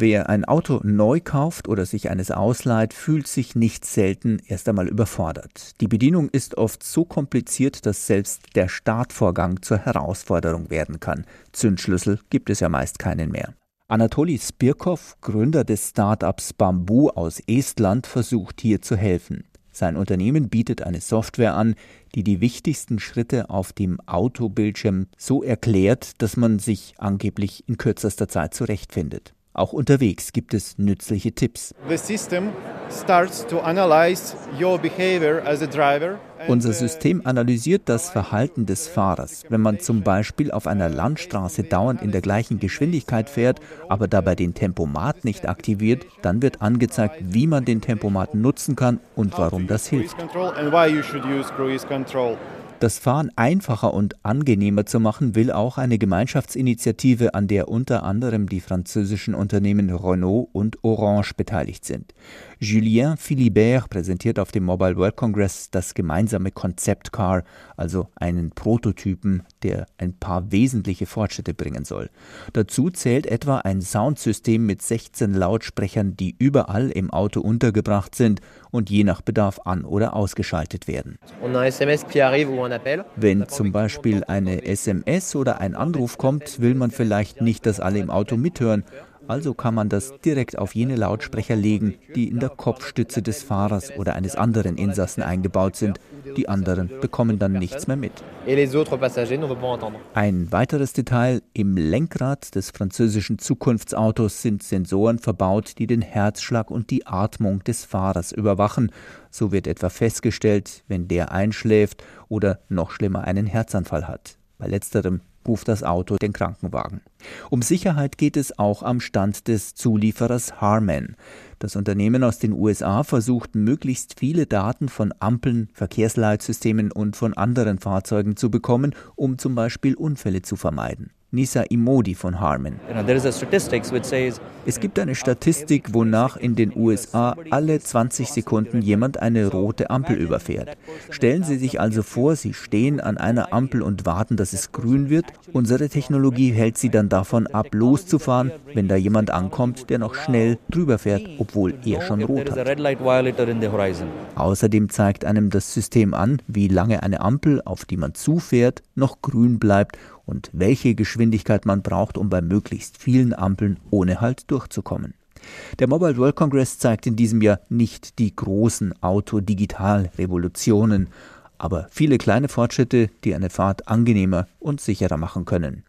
Wer ein Auto neu kauft oder sich eines ausleiht, fühlt sich nicht selten erst einmal überfordert. Die Bedienung ist oft so kompliziert, dass selbst der Startvorgang zur Herausforderung werden kann. Zündschlüssel gibt es ja meist keinen mehr. Anatoli Spirkov, Gründer des Startups Bamboo aus Estland, versucht hier zu helfen. Sein Unternehmen bietet eine Software an, die die wichtigsten Schritte auf dem Autobildschirm so erklärt, dass man sich angeblich in kürzester Zeit zurechtfindet. Auch unterwegs gibt es nützliche Tipps. Unser System analysiert das Verhalten des Fahrers. Wenn man zum Beispiel auf einer Landstraße dauernd in der gleichen Geschwindigkeit fährt, aber dabei den Tempomat nicht aktiviert, dann wird angezeigt, wie man den Tempomat nutzen kann und warum das hilft. Das Fahren einfacher und angenehmer zu machen, will auch eine Gemeinschaftsinitiative, an der unter anderem die französischen Unternehmen Renault und Orange beteiligt sind. Julien Philibert präsentiert auf dem Mobile World Congress das gemeinsame Concept Car, also einen Prototypen, der ein paar wesentliche Fortschritte bringen soll. Dazu zählt etwa ein Soundsystem mit 16 Lautsprechern, die überall im Auto untergebracht sind und je nach Bedarf an- oder ausgeschaltet werden. Wenn zum Beispiel eine SMS oder ein Anruf kommt, will man vielleicht nicht, dass alle im Auto mithören, also kann man das direkt auf jene Lautsprecher legen, die in der Kopfstütze des Fahrers oder eines anderen Insassen eingebaut sind. Die anderen bekommen dann nichts mehr mit. Ein weiteres Detail, im Lenkrad des französischen Zukunftsautos sind Sensoren verbaut, die den Herzschlag und die Atmung des Fahrers überwachen. So wird etwa festgestellt, wenn der einschläft oder noch schlimmer einen Herzanfall hat. Bei letzterem ruft das Auto den Krankenwagen. Um Sicherheit geht es auch am Stand des Zulieferers Harman. Das Unternehmen aus den USA versucht möglichst viele Daten von Ampeln, Verkehrsleitsystemen und von anderen Fahrzeugen zu bekommen, um zum Beispiel Unfälle zu vermeiden. Nisa Imodi von Harman. Es gibt eine Statistik, wonach in den USA alle 20 Sekunden jemand eine rote Ampel überfährt. Stellen Sie sich also vor, Sie stehen an einer Ampel und warten, dass es grün wird. Unsere Technologie hält Sie dann davon ab, loszufahren, wenn da jemand ankommt, der noch schnell drüber fährt, obwohl er schon rot hat. Außerdem zeigt einem das System an, wie lange eine Ampel, auf die man zufährt, noch grün bleibt und welche Geschwindigkeit man braucht, um bei möglichst vielen Ampeln ohne Halt durchzukommen. Der Mobile World Congress zeigt in diesem Jahr nicht die großen Autodigital-Revolutionen, aber viele kleine Fortschritte, die eine Fahrt angenehmer und sicherer machen können.